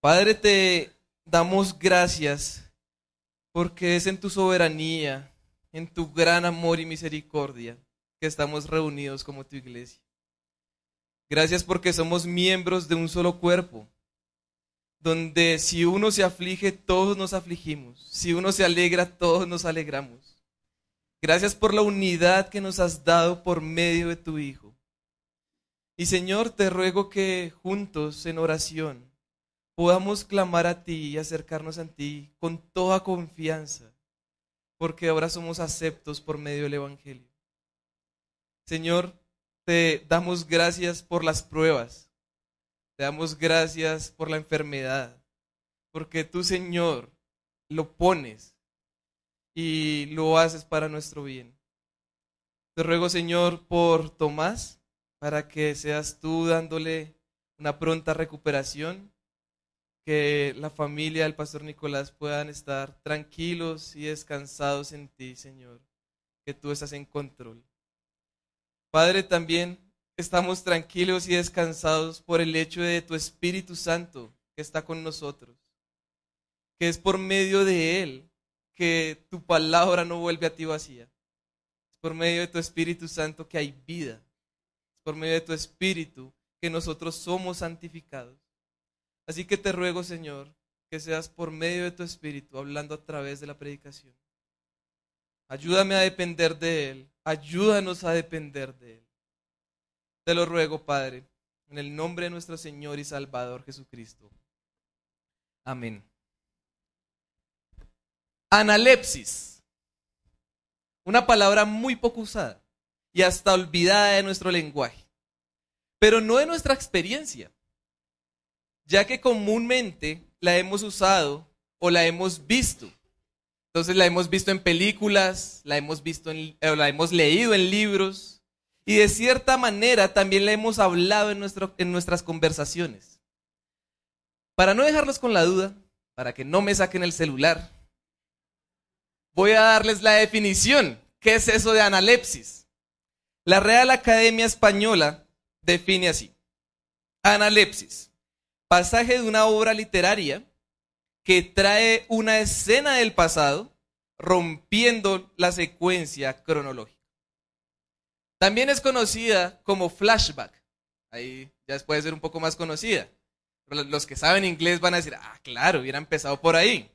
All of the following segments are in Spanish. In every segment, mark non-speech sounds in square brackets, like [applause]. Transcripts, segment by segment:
Padre, te damos gracias porque es en tu soberanía, en tu gran amor y misericordia que estamos reunidos como tu iglesia. Gracias porque somos miembros de un solo cuerpo, donde si uno se aflige, todos nos afligimos. Si uno se alegra, todos nos alegramos. Gracias por la unidad que nos has dado por medio de tu Hijo. Y Señor, te ruego que juntos en oración podamos clamar a ti y acercarnos a ti con toda confianza, porque ahora somos aceptos por medio del Evangelio. Señor, te damos gracias por las pruebas, te damos gracias por la enfermedad, porque tú, Señor, lo pones y lo haces para nuestro bien. Te ruego, Señor, por Tomás, para que seas tú dándole una pronta recuperación, que la familia del pastor Nicolás puedan estar tranquilos y descansados en ti, Señor, que tú estás en control. Padre, también estamos tranquilos y descansados por el hecho de tu Espíritu Santo que está con nosotros, que es por medio de Él que tu palabra no vuelve a ti vacía. Es por medio de tu Espíritu Santo que hay vida. Es por medio de tu Espíritu que nosotros somos santificados. Así que te ruego, Señor, que seas por medio de tu Espíritu hablando a través de la predicación. Ayúdame a depender de Él. Ayúdanos a depender de Él. Te lo ruego, Padre, en el nombre de nuestro Señor y Salvador Jesucristo. Amén. Analepsis. Una palabra muy poco usada y hasta olvidada de nuestro lenguaje, pero no de nuestra experiencia, ya que comúnmente la hemos usado o la hemos visto. Entonces la hemos visto en películas, la hemos visto en, o la hemos leído en libros y de cierta manera también la hemos hablado en, nuestras conversaciones. Para no dejarlos con la duda, para que no me saquen el celular, voy a darles la definición. ¿Qué es eso de analepsis? La Real Academia Española define así. Analepsis, pasaje de una obra literaria que trae una escena del pasado rompiendo la secuencia cronológica. También es conocida como flashback. Ahí ya puede ser un poco más conocida. Los que saben inglés van a decir, ah, claro, hubiera empezado por ahí.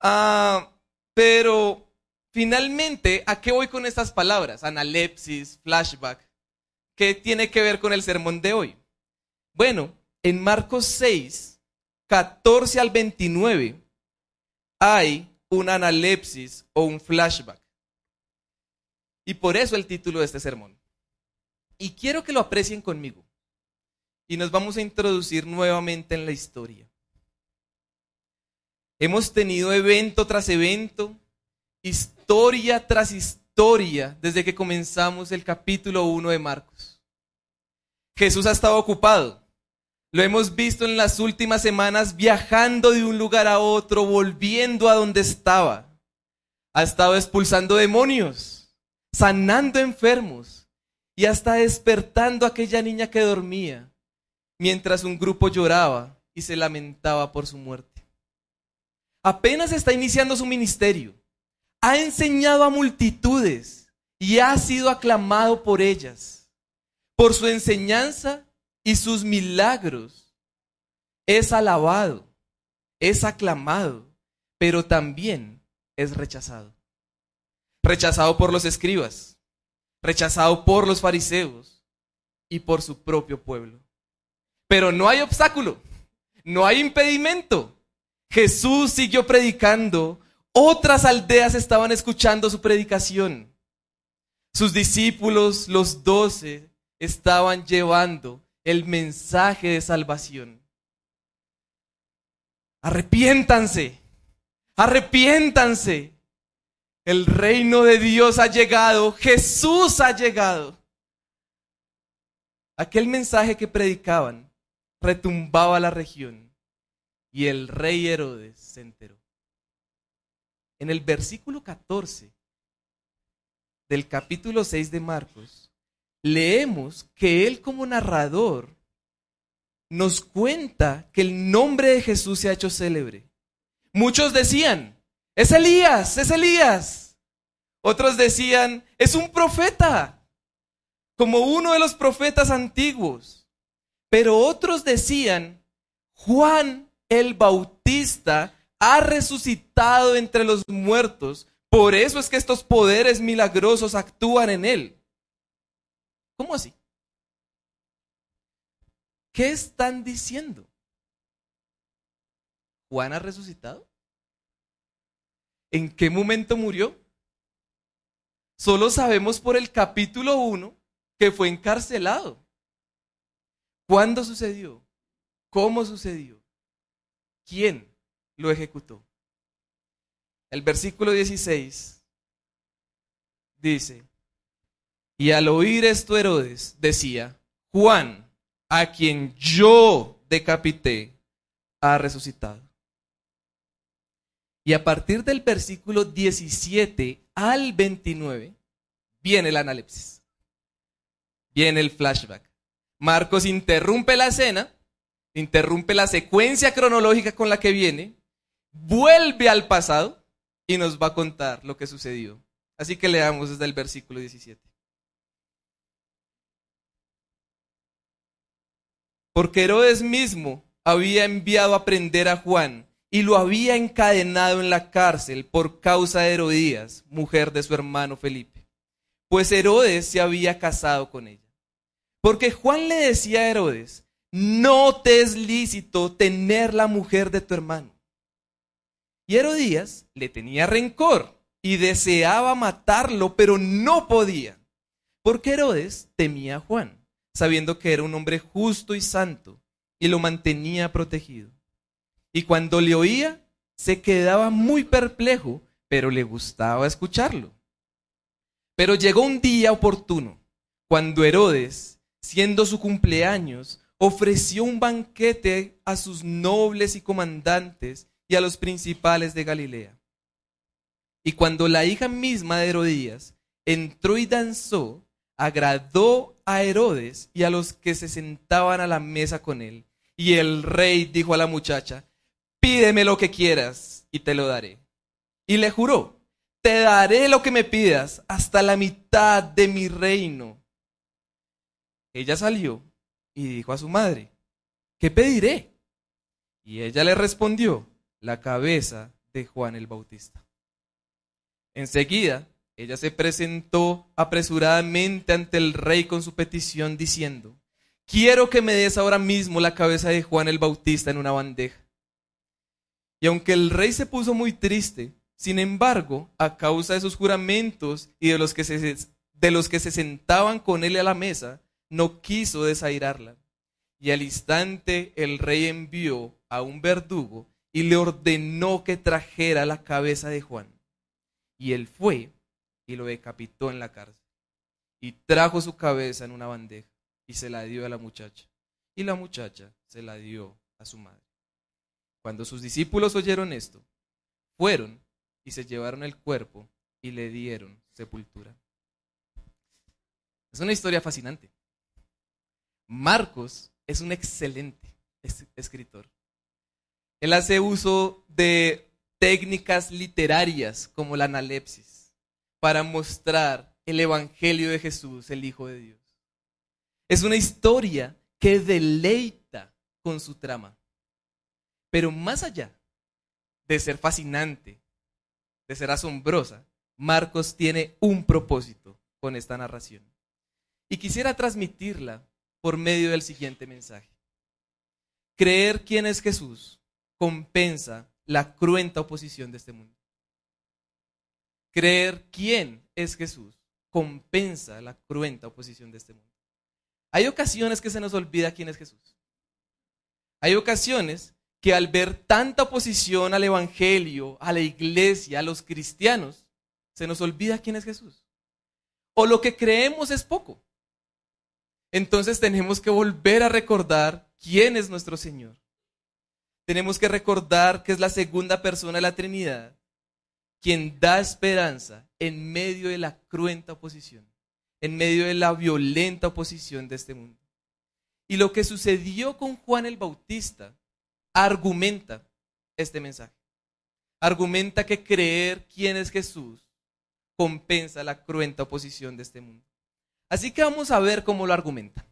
Ah, pero finalmente, ¿a qué voy con estas palabras? Analepsis, flashback. ¿Qué tiene que ver con el sermón de hoy? Bueno, en Marcos 6, 14 al 29, hay una analepsis o un flashback. Y por eso el título de este sermón. Y quiero que lo aprecien conmigo. Y nos vamos a introducir nuevamente en la historia. Hemos tenido evento tras evento, historia tras historia, desde que comenzamos el capítulo 1 de Marcos. Jesús ha estado ocupado. Lo hemos visto en las últimas semanas viajando de un lugar a otro, volviendo a donde estaba. Ha estado expulsando demonios, sanando enfermos y hasta despertando a aquella niña que dormía, mientras un grupo lloraba y se lamentaba por su muerte. Apenas está iniciando su ministerio. Ha enseñado a multitudes y ha sido aclamado por ellas. Por su enseñanza y sus milagros es alabado, es aclamado, pero también es rechazado. Rechazado por los escribas, rechazado por los fariseos y por su propio pueblo. Pero no hay obstáculo, no hay impedimento. Jesús siguió predicando, otras aldeas estaban escuchando su predicación. Sus discípulos, los doce, estaban llevando el mensaje de salvación. Arrepiéntanse, arrepiéntanse. El reino de Dios ha llegado, Jesús ha llegado. Aquel mensaje que predicaban retumbaba la región y el rey Herodes se enteró. En el versículo 14 del capítulo 6 de Marcos, leemos que él como narrador nos cuenta que el nombre de Jesús se ha hecho célebre. Muchos decían, es Elías, es Elías. Otros decían, es un profeta, como uno de los profetas antiguos. Pero otros decían, Juan el Bautista ha resucitado entre los muertos. Por eso es que estos poderes milagrosos actúan en él. ¿Cómo así? ¿Qué están diciendo? ¿Juan ha resucitado? ¿En qué momento murió? Solo sabemos por el capítulo 1 que fue encarcelado. ¿Cuándo sucedió? ¿Cómo sucedió? ¿Quién lo ejecutó? El versículo 16 dice, y al oír esto Herodes decía, Juan, a quien yo decapité, ha resucitado. Y a partir del versículo 17 al 29 viene el analepsis. Viene el flashback. Marcos interrumpe la escena, interrumpe la secuencia cronológica con la que viene, vuelve al pasado y nos va a contar lo que sucedió. Así que leamos desde el versículo 17. Porque Herodes mismo había enviado a prender a Juan y lo había encadenado en la cárcel por causa de Herodías, mujer de su hermano Felipe, pues Herodes se había casado con ella. Porque Juan le decía a Herodes, no te es lícito tener la mujer de tu hermano. Y Herodías le tenía rencor y deseaba matarlo, pero no podía, porque Herodes temía a Juan, sabiendo que era un hombre justo y santo, y lo mantenía protegido. Y cuando le oía, se quedaba muy perplejo, pero le gustaba escucharlo. Pero llegó un día oportuno, cuando Herodes, siendo su cumpleaños, ofreció un banquete a sus nobles y comandantes y a los principales de Galilea. Y cuando la hija misma de Herodías entró y danzó, agradó a Herodes y a los que se sentaban a la mesa con él. Y el rey dijo a la muchacha, pídeme lo que quieras y te lo daré. Y le juró, te daré lo que me pidas hasta la mitad de mi reino. Ella salió y dijo a su madre, ¿qué pediré? Y ella le respondió, la cabeza de Juan el Bautista. Enseguida, ella se presentó apresuradamente ante el rey con su petición diciendo, quiero que me des ahora mismo la cabeza de Juan el Bautista en una bandeja. Y aunque el rey se puso muy triste, sin embargo, a causa de sus juramentos y de los que se, de los que se sentaban con él a la mesa, no quiso desairarla. Y al instante el rey envió a un verdugo y le ordenó que trajera la cabeza de Juan. Y él fue y lo decapitó en la cárcel. Y trajo su cabeza en una bandeja y se la dio a la muchacha. Y la muchacha se la dio a su madre. Cuando sus discípulos oyeron esto, fueron y se llevaron el cuerpo y le dieron sepultura. Es una historia fascinante. Marcos es un excelente escritor. Él hace uso de técnicas literarias como la analepsis para mostrar el Evangelio de Jesús, el Hijo de Dios. Es una historia que deleita con su trama. Pero más allá de ser fascinante, de ser asombrosa, Marcos tiene un propósito con esta narración. Y quisiera transmitirla por medio del siguiente mensaje. Creer quién es Jesús compensa la cruenta oposición de este mundo. Creer quién es Jesús compensa la cruenta oposición de este mundo. Hay ocasiones que se nos olvida quién es Jesús. Hay ocasiones que al ver tanta oposición al Evangelio, a la iglesia, a los cristianos, se nos olvida quién es Jesús. O lo que creemos es poco. Entonces tenemos que volver a recordar quién es nuestro Señor. Tenemos que recordar que es la segunda persona de la Trinidad quien da esperanza en medio de la cruenta oposición, en medio de la violenta oposición de este mundo. Y lo que sucedió con Juan el Bautista argumenta este mensaje. Argumenta que creer quién es Jesús compensa la cruenta oposición de este mundo. Así que vamos a ver cómo lo argumenta.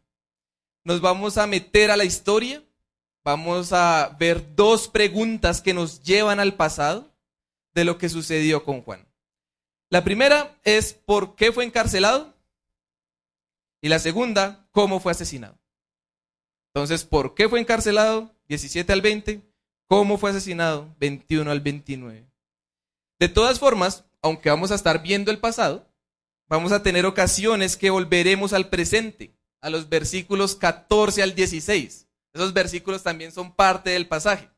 Nos vamos a meter a la historia, vamos a ver dos preguntas que nos llevan al pasado de lo que sucedió con Juan. La primera es ¿por qué fue encarcelado? Y la segunda, ¿cómo fue asesinado? Entonces, ¿por qué fue encarcelado? 17 al 20. ¿Cómo fue asesinado? 21 al 29. De todas formas, aunque vamos a estar viendo el pasado, vamos a tener ocasiones que volveremos al presente, a los versículos 14 al 16. Esos versículos también son parte del pasaje,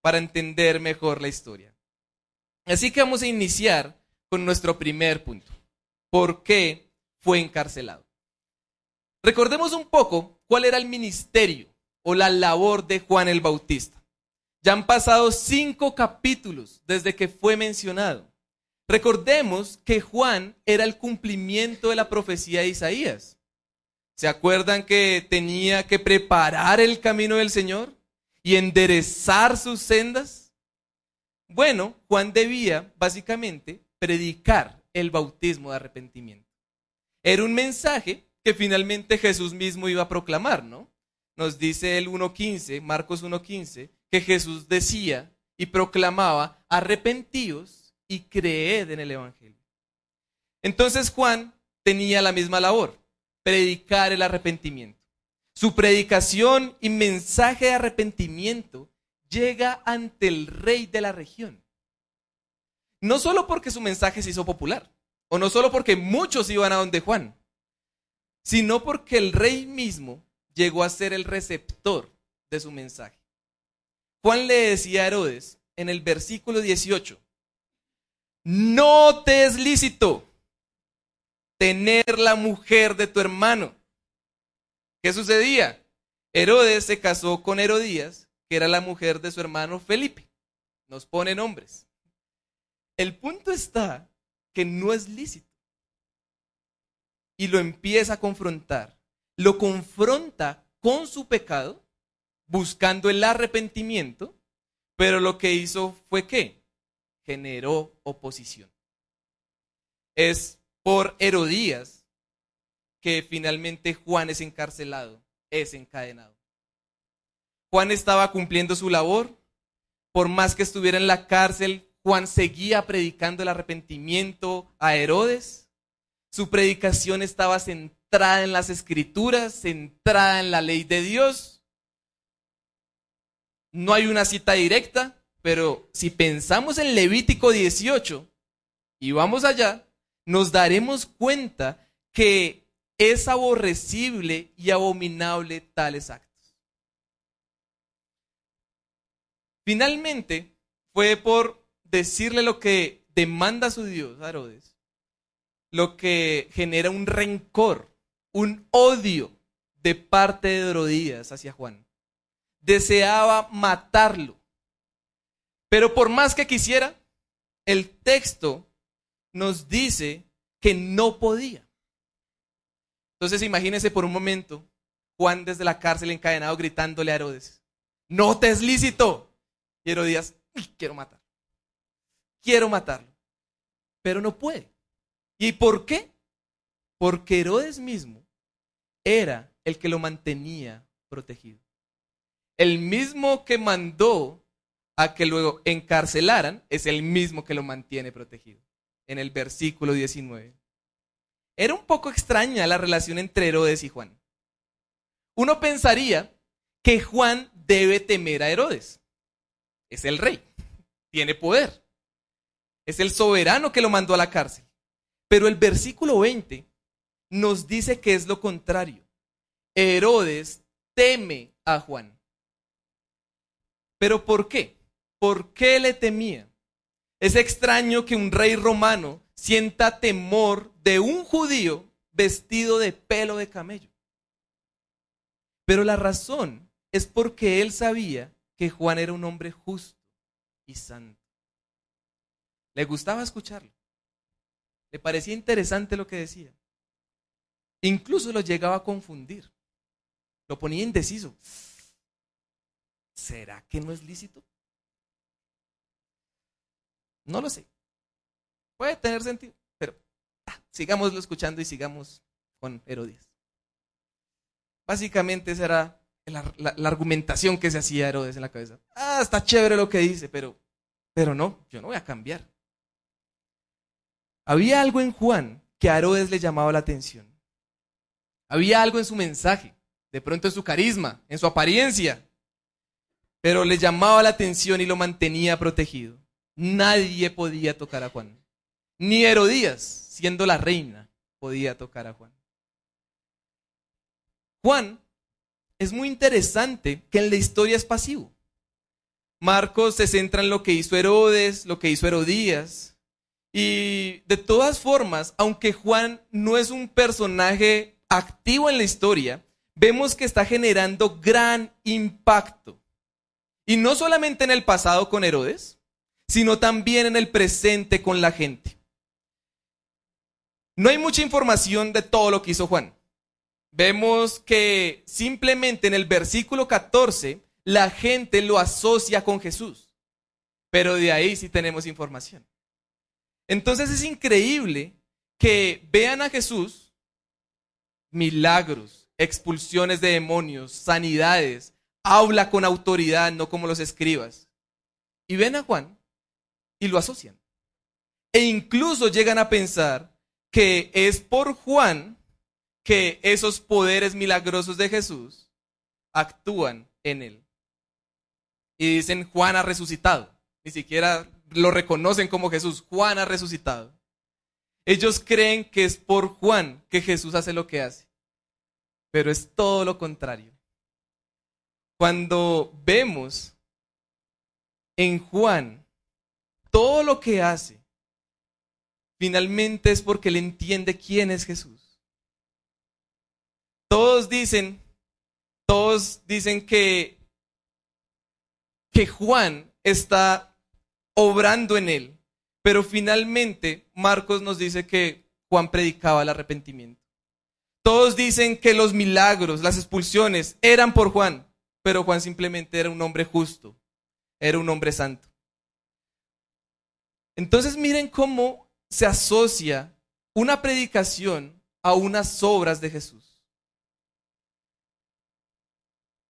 para entender mejor la historia. Así que vamos a iniciar con nuestro primer punto. ¿Por qué fue encarcelado? Recordemos un poco cuál era el ministerio o la labor de Juan el Bautista. Ya han pasado cinco capítulos desde que fue mencionado. Recordemos que Juan era el cumplimiento de la profecía de Isaías. ¿Se acuerdan que tenía que preparar el camino del Señor y enderezar sus sendas? Bueno, Juan debía básicamente predicar el bautismo de arrepentimiento. Era un mensaje que finalmente Jesús mismo iba a proclamar, ¿no? Nos dice el 1.15, Marcos 1.15, que Jesús decía y proclamaba, arrepentidos y creed en el Evangelio. Entonces Juan tenía la misma labor, predicar el arrepentimiento. Su predicación y mensaje de arrepentimiento llega ante el rey de la región. No solo porque su mensaje se hizo popular, o no solo porque muchos iban a donde Juan, sino porque el rey mismo llegó a ser el receptor de su mensaje. Juan le decía a Herodes en el versículo 18, no te es lícito tener la mujer de tu hermano. ¿Qué sucedía? Herodes se casó con Herodías, que era la mujer de su hermano Felipe. Nos pone nombres. El punto está que no es lícito y lo empieza a confrontar. Lo confronta con su pecado, buscando el arrepentimiento, pero lo que hizo fue que generó oposición. Es por Herodías que finalmente Juan es encarcelado, es encadenado. Juan estaba cumpliendo su labor, por más que estuviera en la cárcel, Juan seguía predicando el arrepentimiento a Herodes su predicación estaba centrada en las escrituras, centrada en la ley de Dios. No hay una cita directa, pero si pensamos en Levítico 18 y vamos allá, nos daremos cuenta que es aborrecible y abominable tales actos. Finalmente, fue por decirle lo que demanda su Dios Herodes lo que genera un rencor, un odio de parte de Herodías hacia Juan. Deseaba matarlo. Pero por más que quisiera, el texto nos dice que no podía. Entonces imagínense por un momento Juan desde la cárcel encadenado gritándole a Herodes, no te es lícito. Y Herodías, quiero matar. Quiero matarlo. Pero no puede. ¿Y por qué? Porque Herodes mismo era el que lo mantenía protegido. El mismo que mandó a que lo encarcelaran es el mismo que lo mantiene protegido. En el versículo 19. Era un poco extraña la relación entre Herodes y Juan. Uno pensaría que Juan debe temer a Herodes. Es el rey, tiene poder. Es el soberano que lo mandó a la cárcel. Pero el versículo 20 nos dice que es lo contrario. Herodes teme a Juan. ¿Pero por qué? ¿Por qué le temía? Es extraño que un rey romano sienta temor de un judío vestido de pelo de camello. Pero la razón es porque él sabía que Juan era un hombre justo y santo. Le gustaba escucharlo. Le parecía interesante lo que decía. Incluso lo llegaba a confundir. Lo ponía indeciso. ¿Será que no es lícito? No lo sé. Puede tener sentido, pero ah, sigámoslo escuchando y sigamos con Herodes. Básicamente esa era la, la, argumentación que se hacía Herodes en la cabeza. Ah, está chévere lo que dice, pero, pero no, yo no voy a cambiar. Había algo en Juan que a Herodes le llamaba la atención. Había algo en su mensaje, de pronto en su carisma, en su apariencia, pero le llamaba la atención y lo mantenía protegido. Nadie podía tocar a Juan. Ni Herodías, siendo la reina, podía tocar a Juan. Juan es muy interesante que en la historia es pasivo. Marcos se centra en lo que hizo Herodes, lo que hizo Herodías. Y de todas formas, aunque Juan no es un personaje activo en la historia, vemos que está generando gran impacto. Y no solamente en el pasado con Herodes, sino también en el presente con la gente. No hay mucha información de todo lo que hizo Juan. Vemos que simplemente en el versículo 14 la gente lo asocia con Jesús, pero de ahí sí tenemos información. Entonces es increíble que vean a Jesús milagros, expulsiones de demonios, sanidades, habla con autoridad, no como los escribas. Y ven a Juan y lo asocian. E incluso llegan a pensar que es por Juan que esos poderes milagrosos de Jesús actúan en él. Y dicen, Juan ha resucitado. Ni siquiera lo reconocen como Jesús. Juan ha resucitado. Ellos creen que es por Juan que Jesús hace lo que hace. Pero es todo lo contrario. Cuando vemos en Juan todo lo que hace, finalmente es porque él entiende quién es Jesús. Todos dicen, todos dicen que, que Juan está obrando en él, pero finalmente Marcos nos dice que Juan predicaba el arrepentimiento. Todos dicen que los milagros, las expulsiones eran por Juan, pero Juan simplemente era un hombre justo, era un hombre santo. Entonces miren cómo se asocia una predicación a unas obras de Jesús.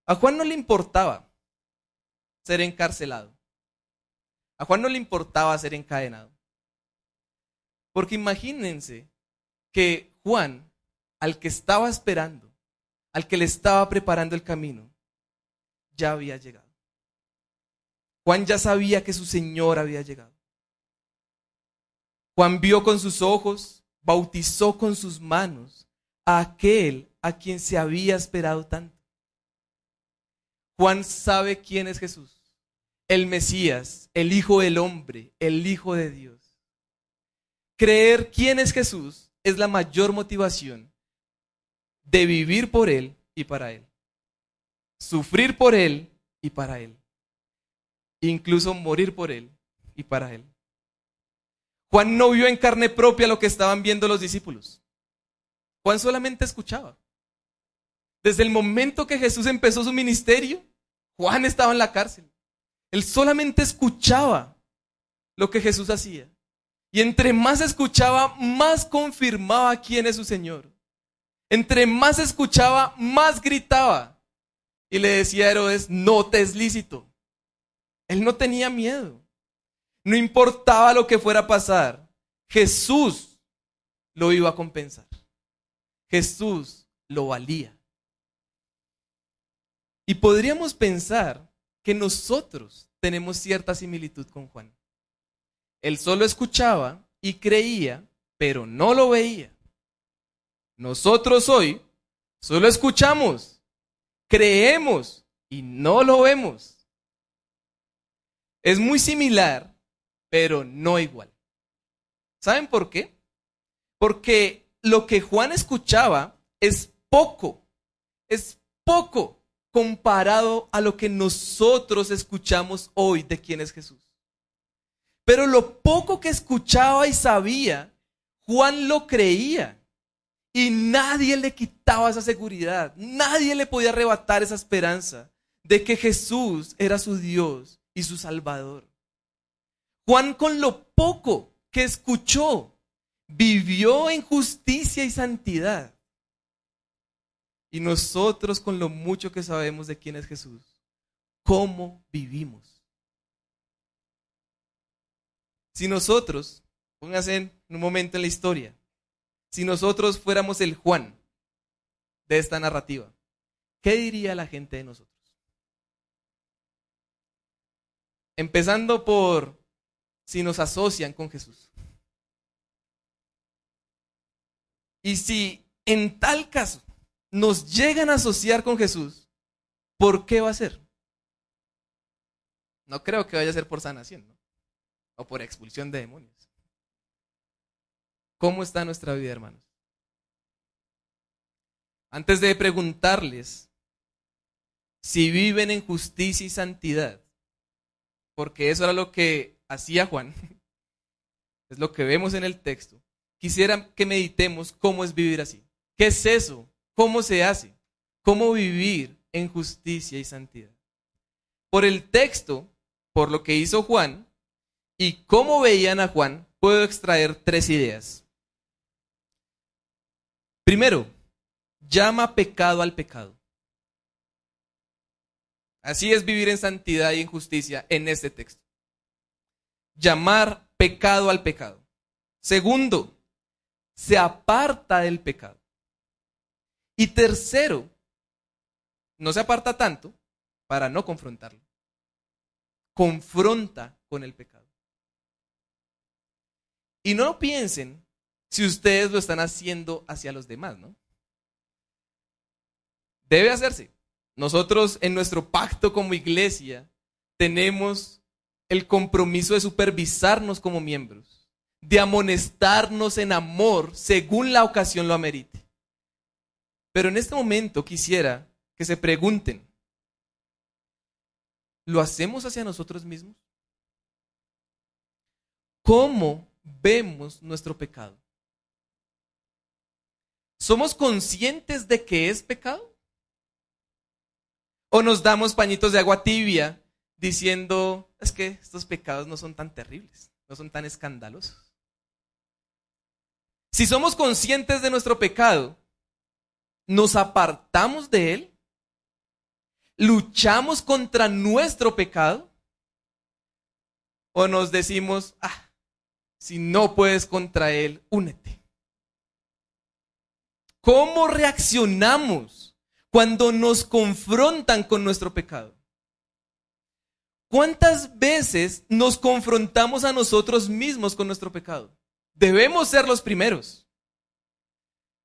A Juan no le importaba ser encarcelado. A Juan no le importaba ser encadenado. Porque imagínense que Juan, al que estaba esperando, al que le estaba preparando el camino, ya había llegado. Juan ya sabía que su Señor había llegado. Juan vio con sus ojos, bautizó con sus manos a aquel a quien se había esperado tanto. Juan sabe quién es Jesús, el Mesías, el Hijo del Hombre, el Hijo de Dios. Creer quién es Jesús es la mayor motivación de vivir por Él y para Él sufrir por Él y para Él. Incluso morir por Él y para Él. Juan no vio en carne propia lo que estaban viendo los discípulos. Juan solamente escuchaba. Desde el momento que Jesús empezó su ministerio, Juan estaba en la cárcel. Él solamente escuchaba lo que Jesús hacía. Y entre más escuchaba, más confirmaba quién es su Señor. Entre más escuchaba, más gritaba y le decía a Herodes, no te es lícito. Él no tenía miedo. No importaba lo que fuera a pasar, Jesús lo iba a compensar. Jesús lo valía. Y podríamos pensar que nosotros tenemos cierta similitud con Juan. Él solo escuchaba y creía, pero no lo veía. Nosotros hoy solo escuchamos creemos y no lo vemos. Es muy similar, pero no igual. ¿Saben por qué? Porque lo que Juan escuchaba es poco, es poco comparado a lo que nosotros escuchamos hoy de quién es Jesús. Pero lo poco que escuchaba y sabía, Juan lo creía Y nadie le quitaba esa seguridad, nadie le podía arrebatar esa esperanza de que Jesús era su Dios y su Salvador. Juan con lo poco que escuchó, vivió en justicia y santidad. Y nosotros con lo mucho que sabemos de quién es Jesús, ¿cómo vivimos? Si nosotros, pónganse en un momento en la historia, si nosotros fuéramos el Juan de esta narrativa, ¿qué diría la gente de nosotros? Empezando por si nos asocian con Jesús. Y si en tal caso nos llegan a asociar con Jesús, ¿por qué va a ser? No creo que vaya a ser por sanación. O por expulsión de demonios. ¿Cómo está nuestra vida, hermanos? Antes de preguntarles si viven en justicia y santidad, porque eso era lo que hacía Juan, [laughs] es lo que vemos en el texto, quisiera que meditemos cómo es vivir así. ¿Qué es eso? ¿Cómo se hace? ¿Cómo vivir en justicia y santidad? Por el texto, por lo que hizo Juan y cómo veían a Juan, puedo extraer tres ideas. Primero, llama pecado al pecado. Así es vivir en santidad y en justicia en este texto. Llamar pecado al pecado. Segundo, se aparta del pecado. Y tercero, no se aparta tanto para no confrontarlo. Confronta con el pecado. Y no piensen si ustedes lo están haciendo hacia los demás, ¿no? Debe hacerse. Nosotros en nuestro pacto como iglesia tenemos el compromiso de supervisarnos como miembros, de amonestarnos en amor según la ocasión lo amerite. Pero en este momento quisiera que se pregunten, ¿lo hacemos hacia nosotros mismos? ¿Cómo vemos nuestro pecado? ¿Somos conscientes de que es pecado? O nos damos pañitos de agua tibia diciendo, es que estos pecados no son tan terribles, no son tan escandalosos. Si somos conscientes de nuestro pecado, nos apartamos de él, luchamos contra nuestro pecado, o nos decimos, ah, si no puedes contra él, únete. ¿Cómo reaccionamos cuando nos confrontan con nuestro pecado. ¿Cuántas veces nos confrontamos a nosotros mismos con nuestro pecado? Debemos ser los primeros.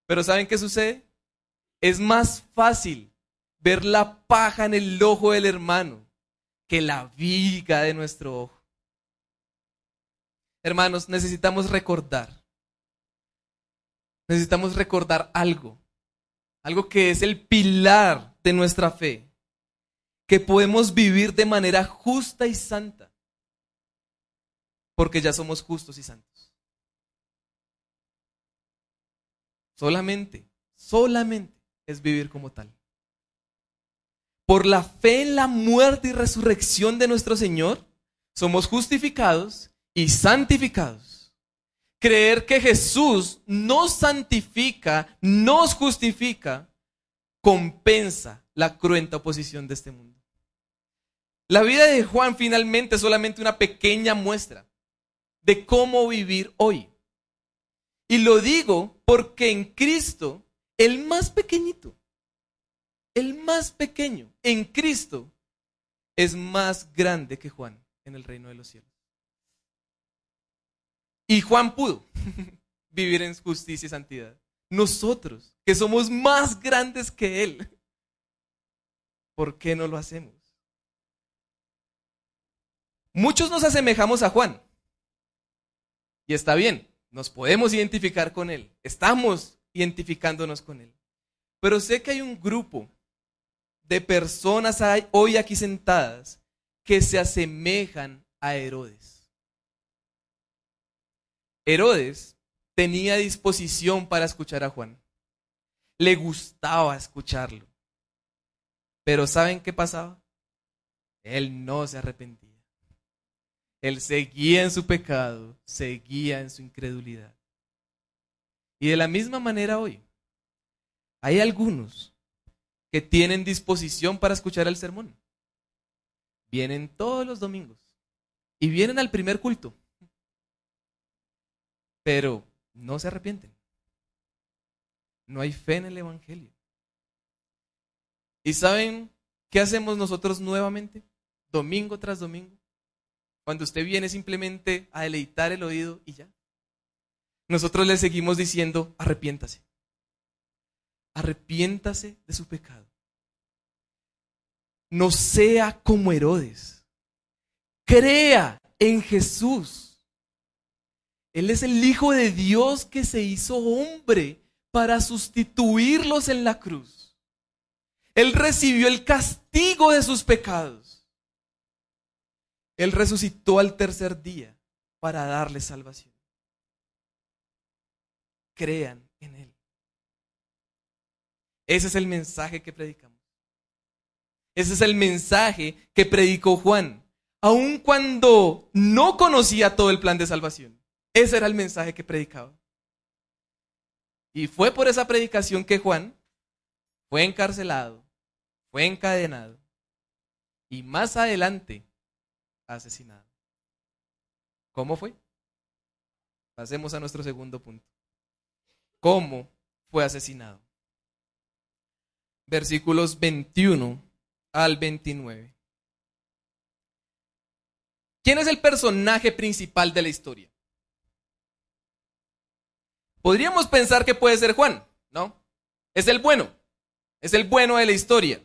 Pero ¿saben qué sucede? Es más fácil ver la paja en el ojo del hermano que la viga de nuestro ojo. Hermanos, necesitamos recordar. Necesitamos recordar algo algo que es el pilar de nuestra fe, que podemos vivir de manera justa y santa, porque ya somos justos y santos. Solamente, solamente es vivir como tal. Por la fe en la muerte y resurrección de nuestro Señor, somos justificados y santificados creer que Jesús nos santifica, nos justifica, compensa la cruenta oposición de este mundo. La vida de Juan finalmente es solamente una pequeña muestra de cómo vivir hoy. Y lo digo porque en Cristo, el más pequeñito, el más pequeño en Cristo es más grande que Juan en el reino de los cielos. Y Juan pudo [laughs] vivir en justicia y santidad. Nosotros, que somos más grandes que Él, ¿por qué no lo hacemos? Muchos nos asemejamos a Juan. Y está bien, nos podemos identificar con Él. Estamos identificándonos con Él. Pero sé que hay un grupo de personas hoy aquí sentadas que se asemejan a Herodes. Herodes tenía disposición para escuchar a Juan. le gustaba escucharlo. Pero ¿saben qué pasaba? Él no se arrepentía. Él seguía en su pecado, seguía en su incredulidad. Y de la misma manera hoy, hay algunos que tienen disposición para escuchar el sermón. Vienen todos los domingos y vienen al primer culto, pero no se arrepienten. No hay fe en el Evangelio. ¿Y saben qué hacemos nosotros nuevamente? Domingo tras domingo. Cuando usted viene simplemente a deleitar el oído y ya. Nosotros le seguimos diciendo, arrepiéntase. Arrepiéntase de su pecado. No sea como Herodes. Crea en Jesús. Él es el Hijo de Dios que se hizo hombre para sustituirlos en la cruz. Él recibió el castigo de sus pecados. Él resucitó al tercer día para darle salvación. Crean en Él. Ese es el mensaje que predicamos. Ese es el mensaje que predicó Juan, aun cuando no conocía todo el plan de salvación. Ese era el mensaje que predicaba. Y fue por esa predicación que Juan fue encarcelado, fue encadenado y más adelante asesinado. ¿Cómo fue? Pasemos a nuestro segundo punto. ¿Cómo fue asesinado? Versículos 21 al 29. ¿Quién es el personaje principal de la historia? Podríamos pensar que puede ser Juan, ¿no? Es el bueno, es el bueno de la historia.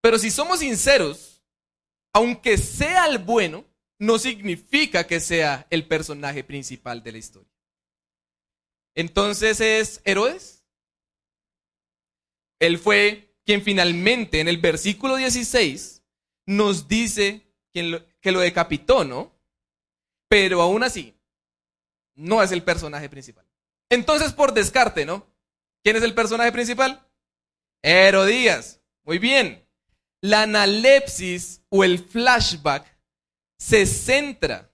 Pero si somos sinceros, aunque sea el bueno, no significa que sea el personaje principal de la historia. Entonces es Herodes. Él fue quien finalmente en el versículo 16 nos dice que lo decapitó, ¿no? Pero aún así, no es el personaje principal. Entonces, por descarte, ¿no? ¿Quién es el personaje principal? Herodías. Muy bien. La analepsis o el flashback se centra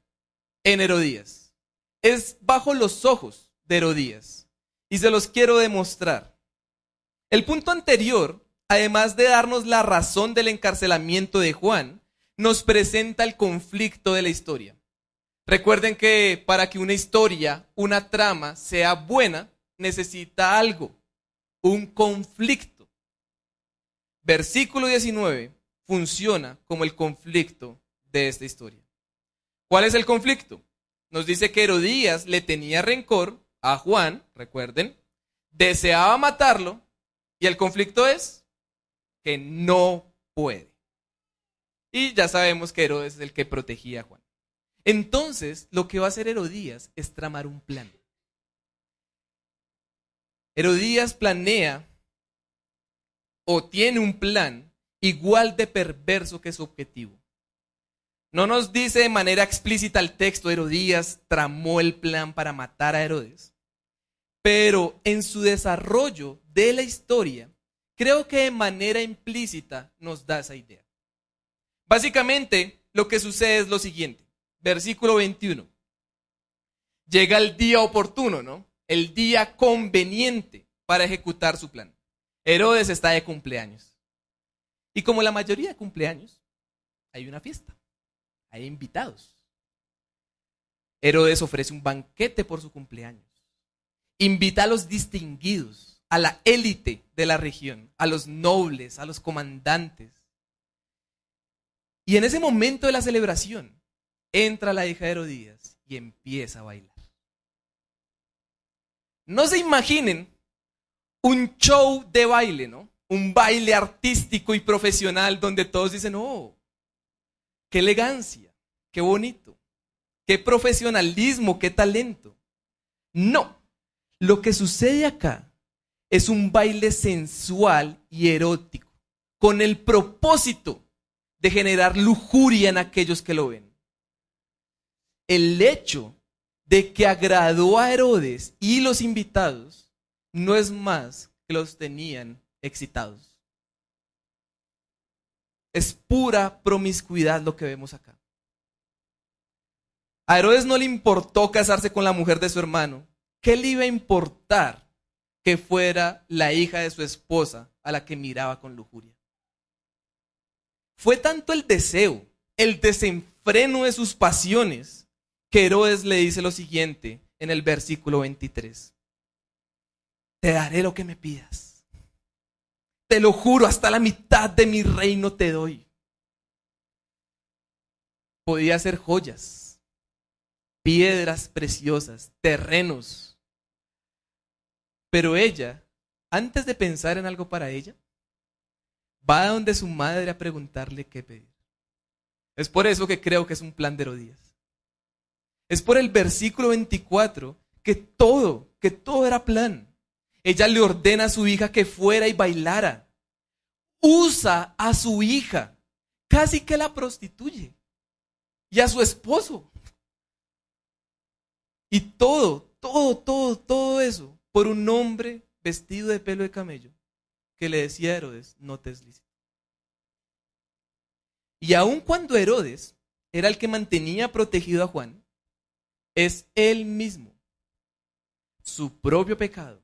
en Herodías. Es bajo los ojos de Herodías. Y se los quiero demostrar. El punto anterior, además de darnos la razón del encarcelamiento de Juan, nos presenta el conflicto de la historia. Recuerden que para que una historia, una trama sea buena, necesita algo, un conflicto. Versículo 19 funciona como el conflicto de esta historia. ¿Cuál es el conflicto? Nos dice que Herodías le tenía rencor a Juan, recuerden, deseaba matarlo y el conflicto es que no puede. Y ya sabemos que Herodes es el que protegía a Juan. Entonces, lo que va a hacer Herodías es tramar un plan. Herodías planea o tiene un plan igual de perverso que su objetivo. No nos dice de manera explícita el texto, Herodías tramó el plan para matar a Herodes, pero en su desarrollo de la historia, creo que de manera implícita nos da esa idea. Básicamente, lo que sucede es lo siguiente versículo 21. Llega el día oportuno, ¿no? El día conveniente para ejecutar su plan. Herodes está de cumpleaños. Y como la mayoría de cumpleaños, hay una fiesta. Hay invitados. Herodes ofrece un banquete por su cumpleaños. Invita a los distinguidos, a la élite de la región, a los nobles, a los comandantes. Y en ese momento de la celebración, entra la hija de Herodías y empieza a bailar. No se imaginen un show de baile, ¿no? Un baile artístico y profesional donde todos dicen, oh, qué elegancia, qué bonito, qué profesionalismo, qué talento. No, lo que sucede acá es un baile sensual y erótico, con el propósito de generar lujuria en aquellos que lo ven el hecho de que agradó a Herodes y los invitados no es más que los tenían excitados. Es pura promiscuidad lo que vemos acá. A Herodes no le importó casarse con la mujer de su hermano. ¿Qué le iba a importar que fuera la hija de su esposa a la que miraba con lujuria? Fue tanto el deseo, el desenfreno de sus pasiones, que Herodes le dice lo siguiente en el versículo 23. Te daré lo que me pidas. Te lo juro, hasta la mitad de mi reino te doy. Podía ser joyas, piedras preciosas, terrenos. Pero ella, antes de pensar en algo para ella, va a donde su madre a preguntarle qué pedir. Es por eso que creo que es un plan de Herodías. Es por el versículo 24 que todo, que todo era plan. Ella le ordena a su hija que fuera y bailara. Usa a su hija, casi que la prostituye. Y a su esposo. Y todo, todo, todo, todo eso por un hombre vestido de pelo de camello que le decía a Herodes, no te es lícito. Y aun cuando Herodes era el que mantenía protegido a Juan, es él mismo, su propio pecado,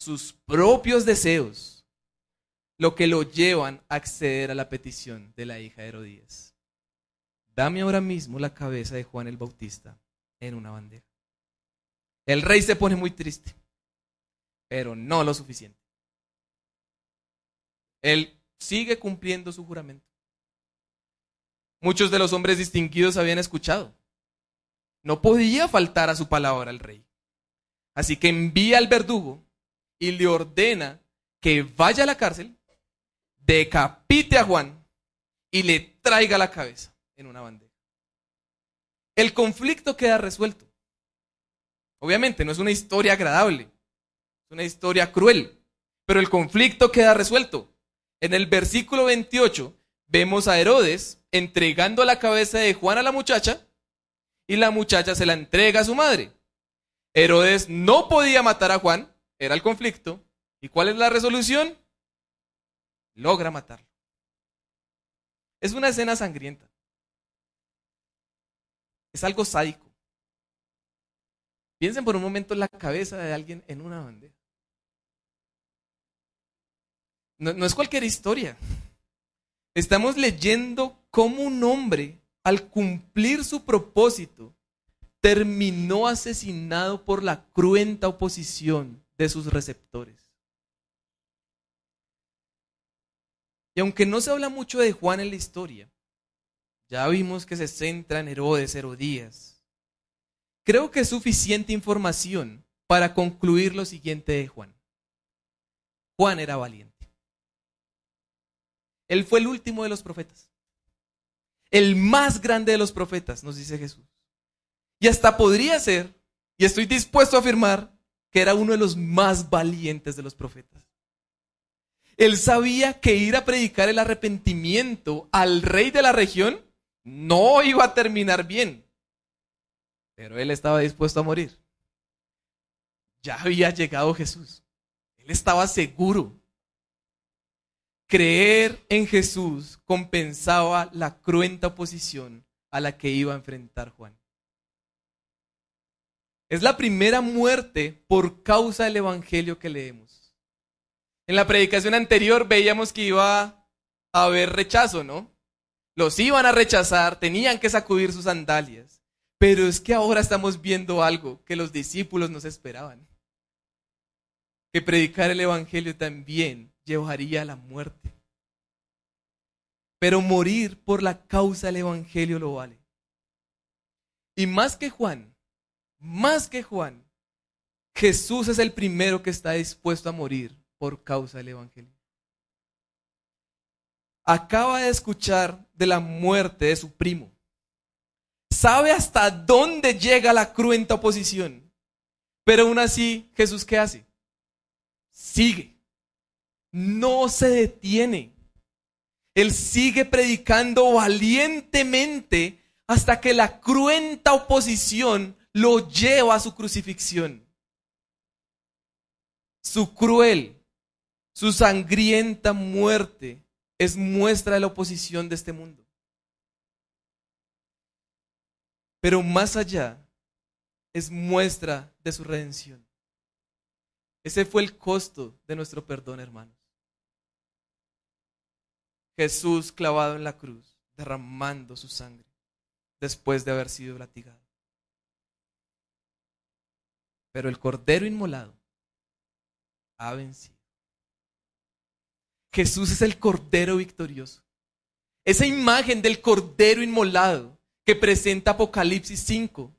sus propios deseos, lo que lo llevan a acceder a la petición de la hija de Herodías. Dame ahora mismo la cabeza de Juan el Bautista en una bandeja. El rey se pone muy triste, pero no lo suficiente. Él sigue cumpliendo su juramento. Muchos de los hombres distinguidos habían escuchado. No podía faltar a su palabra el rey. Así que envía al verdugo y le ordena que vaya a la cárcel, decapite a Juan y le traiga la cabeza en una bandeja. El conflicto queda resuelto. Obviamente no es una historia agradable, una historia cruel, pero el conflicto queda resuelto. En el versículo 28 vemos a Herodes entregando la cabeza de Juan a la muchacha y la muchacha se la entrega a su madre. Herodes no podía matar a Juan, era el conflicto. ¿Y cuál es la resolución? Logra matarlo. Es una escena sangrienta. Es algo sádico. Piensen por un momento en la cabeza de alguien en una bandeja. No, es cualquier historia. Estamos leyendo cómo un hombre, al cumplir su propósito, terminó asesinado por la cruenta oposición de sus receptores. Y aunque no se habla mucho de Juan en la historia, ya vimos que se centra en Herodes, Herodías. Creo que es suficiente información para concluir lo siguiente de Juan. Juan era valiente. Él fue el último de los profetas. El más grande de los profetas, nos dice Jesús. Y hasta podría ser, y estoy dispuesto a afirmar, que era uno de los más valientes de los profetas. Él sabía que ir a predicar el arrepentimiento al rey de la región no iba a terminar bien. Pero él estaba dispuesto a morir. Ya había llegado Jesús. Él estaba seguro Creer en Jesús compensaba la cruenta oposición a la que iba a enfrentar Juan. Es la primera muerte por causa del Evangelio que leemos. En la predicación anterior veíamos que iba a haber rechazo, ¿no? Los iban a rechazar, tenían que sacudir sus sandalias. Pero es que ahora estamos viendo algo que los discípulos nos esperaban. Que predicar el Evangelio también llevaría a la muerte. Pero morir por la causa del Evangelio lo vale. Y más que Juan, más que Juan, Jesús es el primero que está dispuesto a morir por causa del Evangelio. Acaba de escuchar de la muerte de su primo. Sabe hasta dónde llega la cruenta oposición. Pero aún así, Jesús, ¿qué hace? Sigue no se detiene. Él sigue predicando valientemente hasta que la cruenta oposición lo lleva a su crucifixión. Su cruel su sangrienta muerte es muestra de la oposición de este mundo. Pero más allá es muestra de su redención. Ese fue el costo de nuestro perdón, hermanos. Jesús clavado en la cruz, derramando su sangre después de haber sido latigado. Pero el cordero inmolado ha vencido. Jesús es el cordero victorioso. Esa imagen del cordero inmolado que presenta Apocalipsis 5,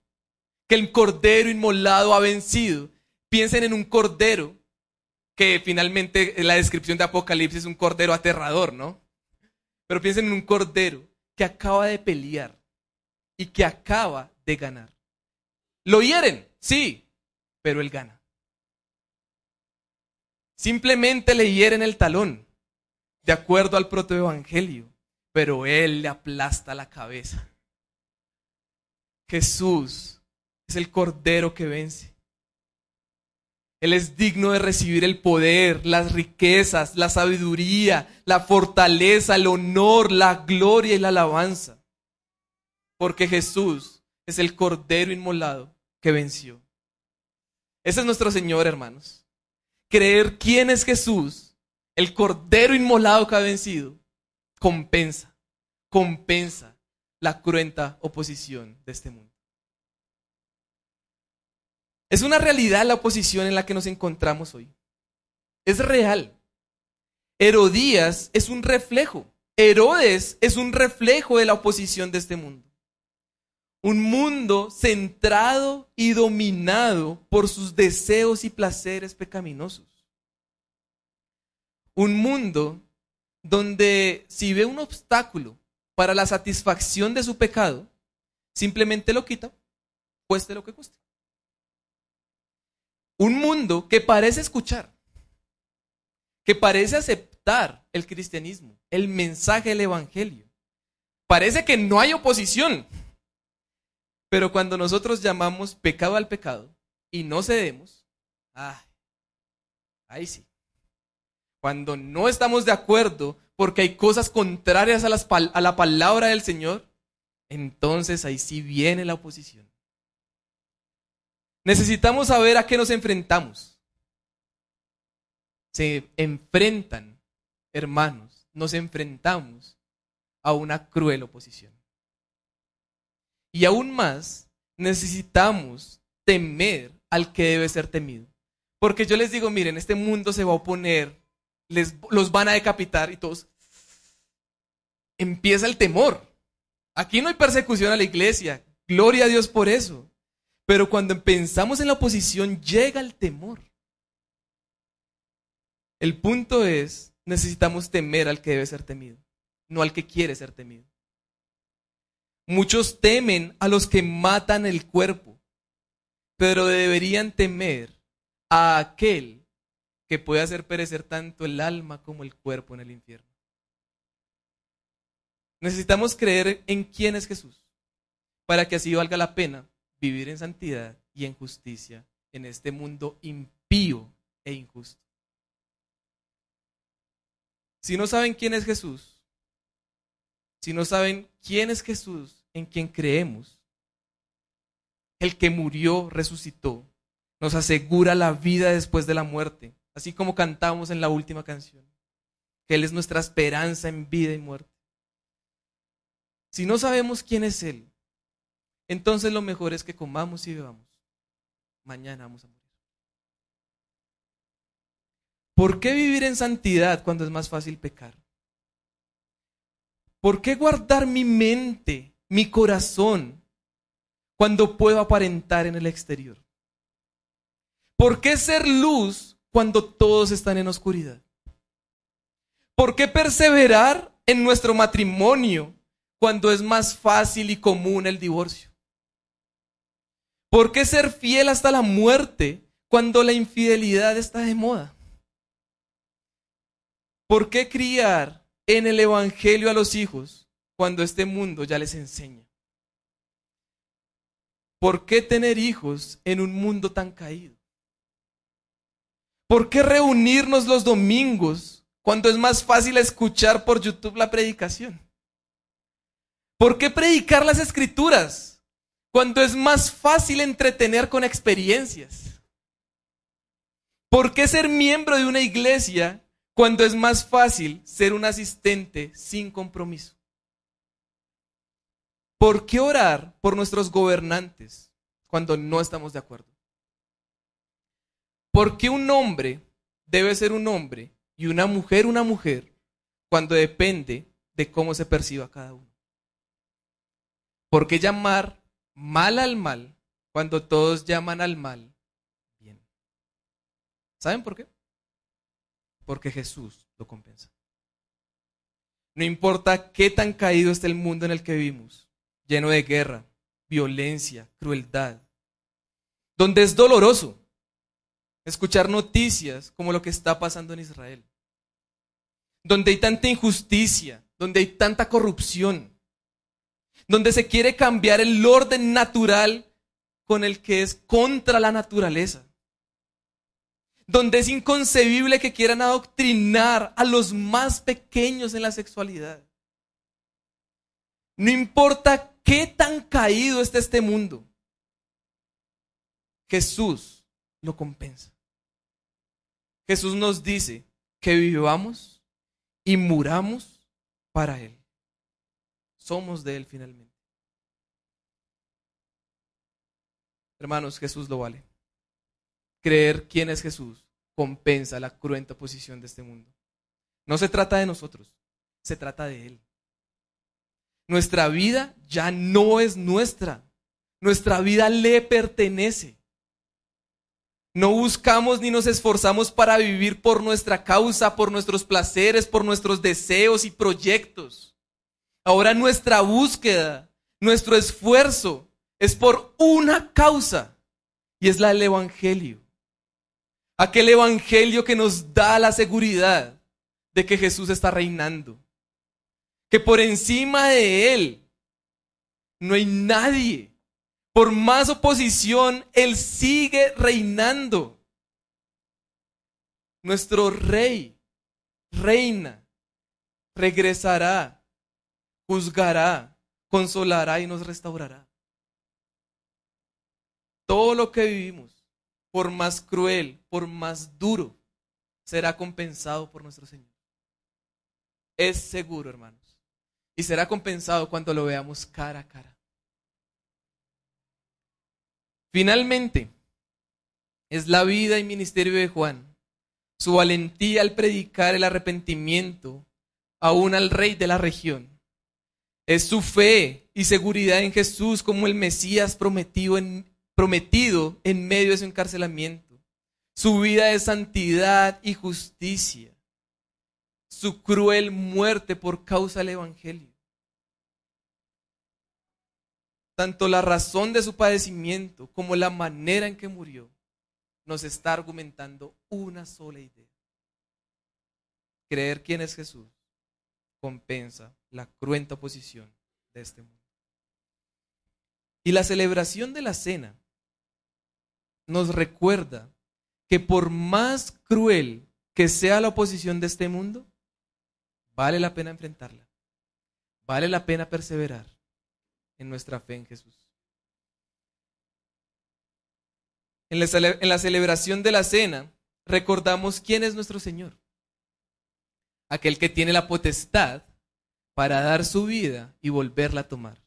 que el cordero inmolado ha vencido. Piensen en un cordero, que finalmente en la descripción de Apocalipsis es un cordero aterrador, ¿no? Pero piensen en un cordero que acaba de pelear y que acaba de ganar. Lo hieren, sí, pero él gana. Simplemente le hieren el talón, de acuerdo al protoevangelio, pero él le aplasta la cabeza. Jesús es el cordero que vence. Él es digno de recibir el poder, las riquezas, la sabiduría, la fortaleza, el honor, la gloria y la alabanza. Porque Jesús es el cordero inmolado que venció. Ese es nuestro Señor, hermanos. Creer quién es Jesús, el cordero inmolado que ha vencido, compensa, compensa la cruenta oposición de este mundo. Es una realidad la oposición en la que nos encontramos hoy. Es real. Herodías es un reflejo. Herodes es un reflejo de la oposición de este mundo. Un mundo centrado y dominado por sus deseos y placeres pecaminosos. Un mundo donde si ve un obstáculo para la satisfacción de su pecado, simplemente lo quita, cueste lo que cueste. Un mundo que parece escuchar, que parece aceptar el cristianismo, el mensaje del Evangelio. Parece que no hay oposición. Pero cuando nosotros llamamos pecado al pecado y no cedemos, ah, ahí sí. Cuando no estamos de acuerdo porque hay cosas contrarias a, a la palabra del Señor, entonces ahí sí viene la oposición. Necesitamos saber a qué nos enfrentamos. Se enfrentan, hermanos, nos enfrentamos a una cruel oposición. Y aún más, necesitamos temer al que debe ser temido. Porque yo les digo, miren, este mundo se va a oponer, les, los van a decapitar y todos. Empieza el temor. Aquí no hay persecución a la iglesia. Gloria a Dios por eso. Pero cuando pensamos en la oposición llega el temor. El punto es, necesitamos temer al que debe ser temido, no al que quiere ser temido. Muchos temen a los que matan el cuerpo, pero deberían temer a aquel que puede hacer perecer tanto el alma como el cuerpo en el infierno. Necesitamos creer en quién es Jesús, para que así valga la pena vivir en santidad y en justicia en este mundo impío e injusto. Si no saben quién es Jesús, si no saben quién es Jesús en quien creemos, el que murió, resucitó, nos asegura la vida después de la muerte, así como cantamos en la última canción, que Él es nuestra esperanza en vida y muerte. Si no sabemos quién es Él, entonces lo mejor es que comamos y bebamos. Mañana vamos a morir. ¿Por qué vivir en santidad cuando es más fácil pecar? ¿Por qué guardar mi mente, mi corazón, cuando puedo aparentar en el exterior? ¿Por qué ser luz cuando todos están en oscuridad? ¿Por qué perseverar en nuestro matrimonio cuando es más fácil y común el divorcio? ¿Por qué ser fiel hasta la muerte cuando la infidelidad está de moda? ¿Por qué criar en el Evangelio a los hijos cuando este mundo ya les enseña? ¿Por qué tener hijos en un mundo tan caído? ¿Por qué reunirnos los domingos cuando es más fácil escuchar por YouTube la predicación? ¿Por qué predicar las escrituras cuando es más fácil entretener con experiencias? ¿Por qué ser miembro de una iglesia cuando es más fácil ser un asistente sin compromiso? ¿Por qué orar por nuestros gobernantes cuando no estamos de acuerdo? ¿Por qué un hombre debe ser un hombre y una mujer una mujer cuando depende de cómo se perciba cada uno? ¿Por qué llamar mal al mal cuando todos llaman al mal bien? ¿Saben por qué? Porque Jesús lo compensa. No importa qué tan caído esté el mundo en el que vivimos, lleno de guerra, violencia, crueldad, donde es doloroso escuchar noticias como lo que está pasando en Israel, donde hay tanta injusticia, donde hay tanta corrupción, donde se quiere cambiar el orden natural con el que es contra la naturaleza, donde es inconcebible que quieran adoctrinar a los más pequeños en la sexualidad. No importa qué tan caído esté este mundo, Jesús lo compensa. Jesús nos dice que vivamos y muramos para Él. Somos de Él finalmente. Hermanos, Jesús lo vale. Creer quién es Jesús compensa la cruenta posición de este mundo. No se trata de nosotros, se trata de Él. Nuestra vida ya no es nuestra. Nuestra vida le pertenece. No buscamos ni nos esforzamos para vivir por nuestra causa, por nuestros placeres, por nuestros deseos y proyectos. Ahora nuestra búsqueda, nuestro esfuerzo es por una causa y es la del Evangelio. Aquel Evangelio que nos da la seguridad de que Jesús está reinando. Que por encima de Él no hay nadie por más oposición, Él sigue reinando. Nuestro rey reina, regresará, juzgará, consolará y nos restaurará. Todo lo que vivimos, por más cruel, por más duro, será compensado por nuestro Señor. Es seguro, hermanos. Y será compensado cuando lo veamos cara a cara. Finalmente, es la vida y ministerio de Juan, su valentía al predicar el arrepentimiento aún al rey de la región. Es su fe y seguridad en Jesús como el Mesías prometido en, prometido en medio de su encarcelamiento. Su vida de santidad y justicia. Su cruel muerte por causa del Evangelio. tanto la razón de su padecimiento como la manera en que murió, nos está argumentando una sola idea. Creer quién es Jesús compensa la cruenta oposición de este mundo. Y la celebración de la cena nos recuerda que por más cruel que sea la oposición de este mundo, vale la pena enfrentarla, vale la pena perseverar en nuestra fe en Jesús. En la, celebración de la cena recordamos quién es nuestro Señor. Aquel que tiene la potestad para dar su vida y volverla a tomar.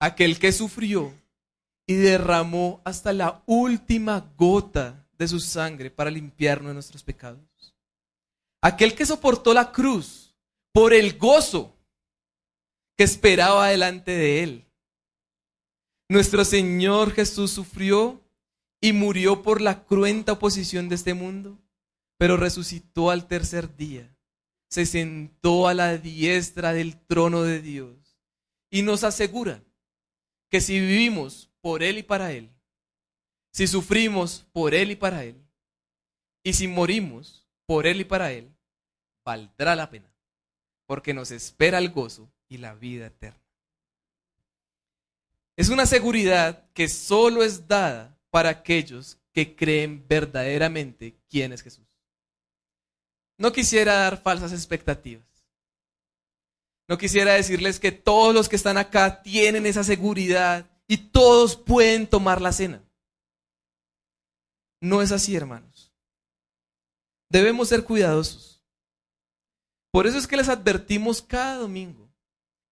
Aquel que sufrió y derramó hasta la última gota de su sangre para limpiarnos de nuestros pecados. Aquel que soportó la cruz por el gozo que esperaba delante de él. Nuestro Señor Jesús sufrió y murió por la cruenta oposición de este mundo, pero resucitó al tercer día, se sentó a la diestra del trono de Dios y nos asegura que si vivimos por Él y para Él, si sufrimos por Él y para Él, y si morimos por Él y para Él, valdrá la pena, porque nos espera el gozo y la vida eterna. Es una seguridad que solo es dada para aquellos que creen verdaderamente quién es Jesús. No quisiera dar falsas expectativas. No quisiera decirles que todos los que están acá tienen esa seguridad y todos pueden tomar la cena. No es así, hermanos. Debemos ser cuidadosos. Por eso es que les advertimos cada domingo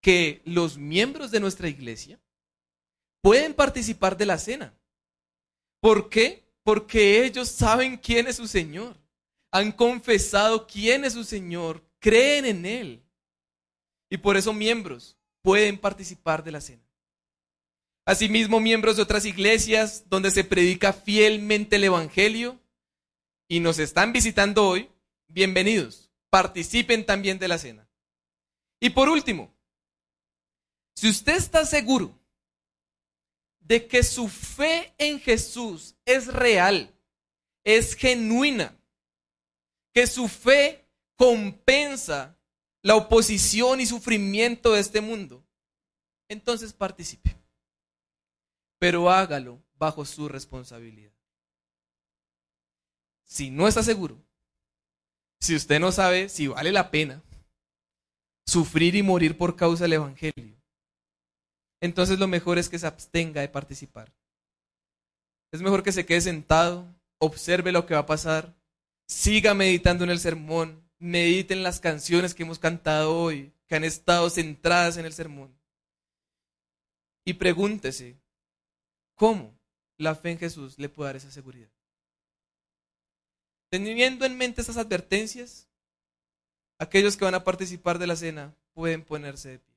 que los miembros de nuestra iglesia pueden participar de la cena. ¿Por qué? Porque ellos saben quién es su Señor. Han confesado quién es su Señor, creen en Él. Y por eso miembros pueden participar de la cena. Asimismo, miembros de otras iglesias donde se predica fielmente el Evangelio y nos están visitando hoy, bienvenidos. Participen también de la cena. Y por último, si usted está seguro de que su fe en Jesús es real, es genuina, que su fe compensa la oposición y sufrimiento de este mundo, entonces participe. Pero hágalo bajo su responsabilidad. Si no está seguro, si usted no sabe si vale la pena sufrir y morir por causa del Evangelio, entonces lo mejor es que se abstenga de participar. Es mejor que se quede sentado, observe lo que va a pasar, siga meditando en el sermón, medite en las canciones que hemos cantado hoy, que han estado centradas en el sermón. Y pregúntese, ¿cómo la fe en Jesús le puede dar esa seguridad? Teniendo en mente esas advertencias, aquellos que van a participar de la cena pueden ponerse de pie.